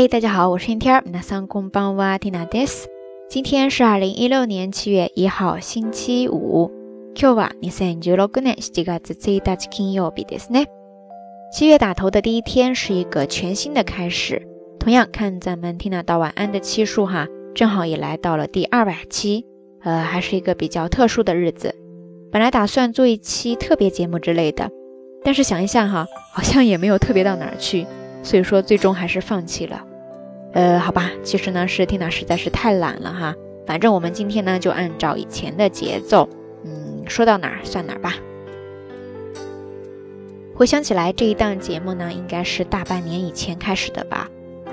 嗨，大家好，我是天天。那桑公邦哇蒂娜德斯。今天是二零一六年七月一号，星期五。今日は二千十六年七月一日金曜日ですね。七月打头的第一天是一个全新的开始。同样看咱们听娜道晚安的期数哈，正好也来到了第二百期，呃，还是一个比较特殊的日子。本来打算做一期特别节目之类的，但是想一下哈，好像也没有特别到哪儿去，所以说最终还是放弃了。 呃，好吧，其实呢是 Tina 实在是太懒了哈。反正我们今天呢就按照以前的节奏，嗯，说到哪儿算哪儿吧。回想起来，这一档节目呢应该是大半年以前开始的吧。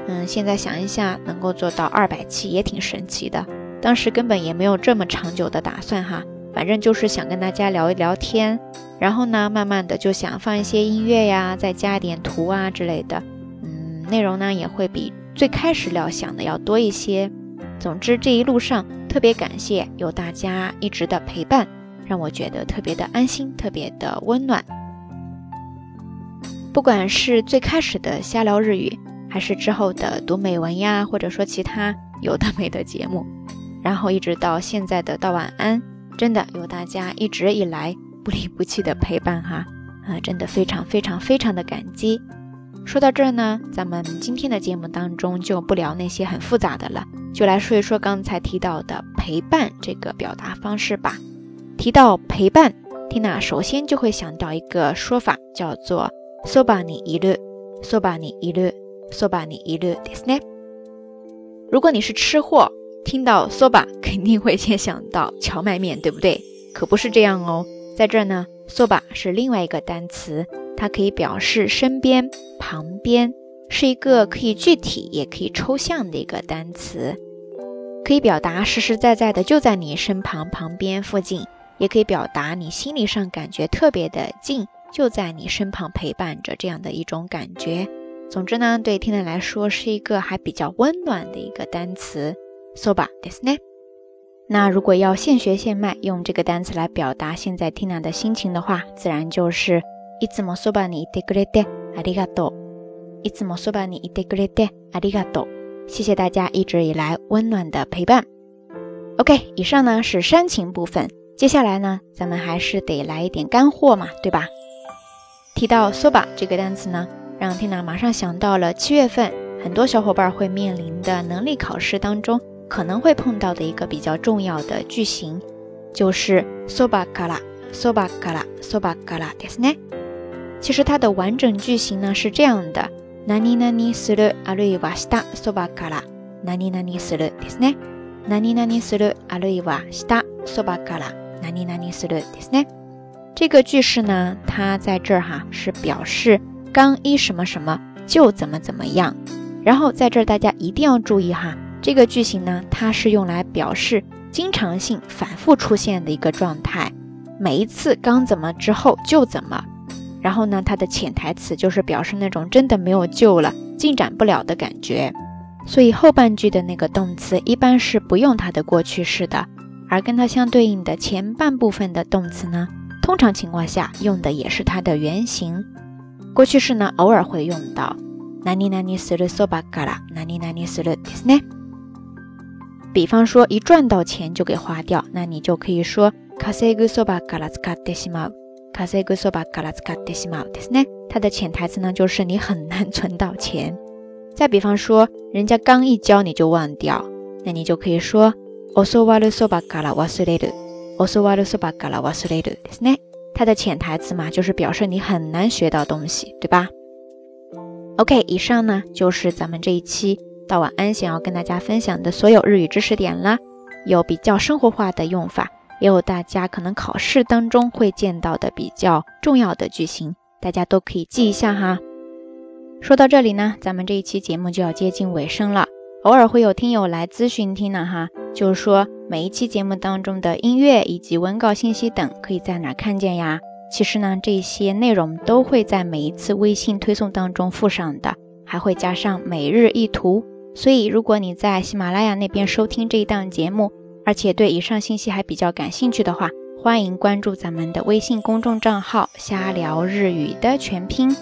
嗯，现在想一下，能够做到二百期也挺神奇的。当时根本也没有这么长久的打算哈。反正就是想跟大家聊一聊天，然后呢，慢慢的就想放一些音乐呀，再加点图啊之类的，嗯，内容呢也会比最开始料想的要多一些。总之这一路上特别感谢有大家一直的陪伴，让我觉得特别的安心，特别的温暖。不管是最开始的瞎聊日语，还是之后的读美文呀，或者说其他有的没的节目，然后一直到现在的道晚安。真的有大家一直以来不离不弃的陪伴哈，啊，真的非常非常非常的感激。说到这儿呢，咱们今天的节目当中就不聊那些很复杂的了，就来说一说刚才提到的陪伴这个表达方式吧。提到陪伴，Tina 首先就会想到一个说法，叫做 “soba ni iru”，“soba ni iru”，“soba ni iru” ですね。如果你是吃货。听到 soba 肯定会先想到荞麦面，对不对？可不是这样哦，在这儿呢，soba 是另外一个单词， 它可以表示身边、旁边，是一个可以具体也可以抽象的一个单词，可以表达实实在在的就在你身旁、旁边、附近，也可以表达你心理上感觉特别的近，就在你身旁陪伴着这样的一种感觉。总之呢，对听的来说是一个还比较温暖的一个单词。soba ですね。那如果要现学现卖，用这个单词来表达现在 Tina 的心情的话，自然就是 いつもそばにいてくれてありがとう。いつもそばにいてくれてありがとう。谢谢大家一直以来温暖的陪伴。OK，以上呢是煽情部分，接下来呢，咱们还是得来一点干货嘛，对吧？提到 soba 这个单词呢，让 Tina 马上想到了七月份很多小伙伴会面临的能力考试当中。可能会碰到的一个比较重要的句型，就是 soba kara soba kara soba kara ですね。 其实它的完整句型呢是这样的：ナニナニする？アレイヴァスタソバカラナニナする？ですね。ナニナニする？アレイヴァスタソバカラナニナする？ですね。这个句式呢，它在这儿哈是表示刚一什么什么就怎么怎么样。然后在这儿大家一定要注意哈，这个句型呢，它是用来表示经常性反复出现的一个状态，每一次刚怎么之后就怎么。然后呢，它的潜台词就是表示那种真的没有救了、进展不了的感觉。所以后半句的那个动词一般是不用它的过去式的，而跟它相对应的前半部分的动词呢，通常情况下用的也是它的原形。过去式呢，偶尔会用到。何々するそばから何々するですね。比方说，一赚到钱就给花掉，那你就可以说稼ぐそばから使ってしまう。 稼ぐそばから使ってしまうですね。它的潜台词呢，就是你很难存到钱。再比方说，人家刚一教你就忘掉，那你就可以说教わるそばから忘れる。教わるそばから忘れるですね。它的潜台词嘛，就是表示你很难学到东西，对吧？OK，以上呢就是咱们这一期。到晚安，想要跟大家分享的所有日语知识点啦，有比较生活化的用法， 也有大家可能考试当中会见到的比较重要的句型，大家都可以记一下哈。说到这里呢，咱们这一期节目就要接近尾声了。偶尔会有听友来咨询听呢哈，就是说每一期节目当中的音乐以及文稿信息等可以在哪看见呀？其实呢，这些内容都会在每一次微信推送当中附上的，还会加上每日一图。所以，如果你在喜马拉雅那边收听这一档节目，而且对以上信息还比较感兴趣的话，欢迎关注咱们的微信公众账号“瞎聊日语”的全拼。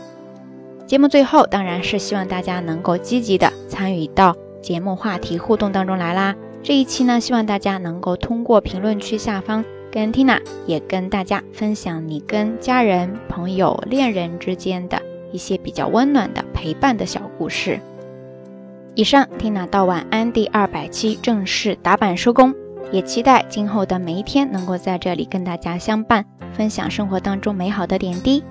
节目最后当然是希望大家能够积极的参与到节目话题互动当中来啦。这一期呢，希望大家能够通过评论区下方跟 Tina 也跟大家分享你跟家人、朋友、恋人之间的一些比较温暖的陪伴的小故事。以上，Tina 道晚安第二百期正式打板收工，也期待今后的每一天能够在这里跟大家相伴，分享生活当中美好的点滴。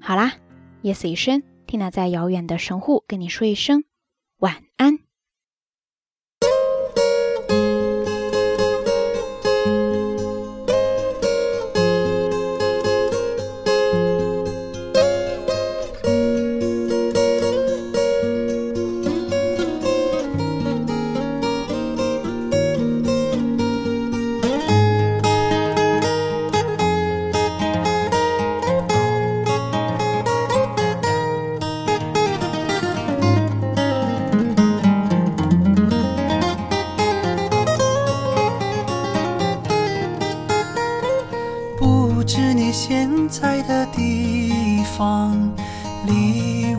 好啦，夜色已深，Tina 在遥远的神户跟你说一声晚安。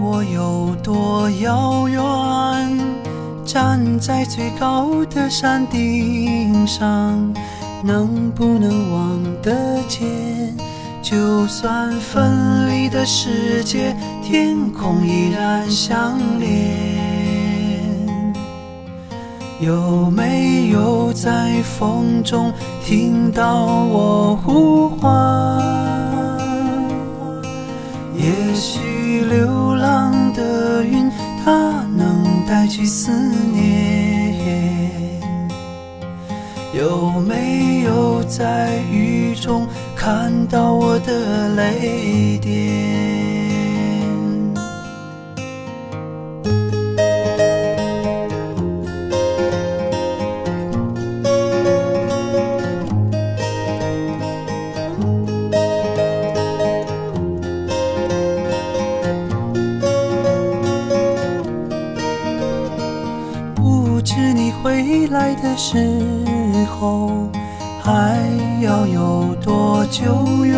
我有多遥远？站在最高的山顶上，能不能望得见？就算分离的世界，天空依然相连。有没有在风中听到我呼唤？带去思念。有没有在雨中看到我的泪点？时候还要有多久远？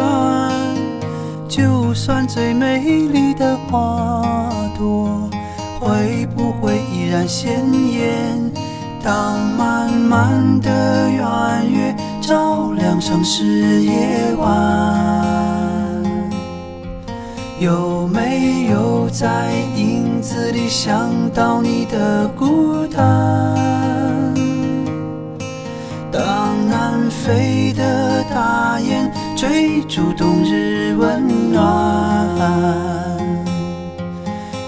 就算最美丽的花朵，会不会依然鲜艳？当满满的圆月照亮城市夜晚，有没有在影子里想到你的孤单？飞的大雁追逐冬日温暖，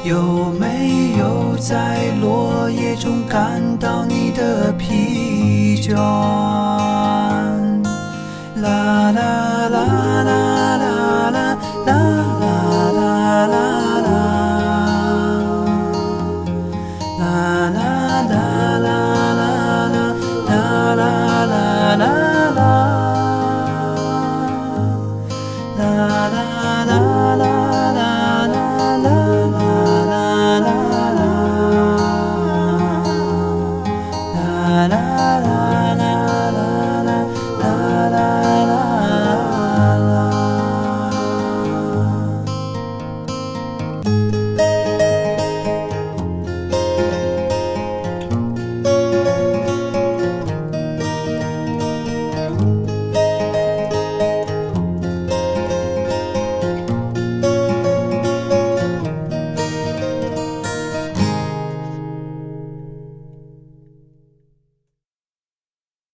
有没有在落叶中感到你的疲倦？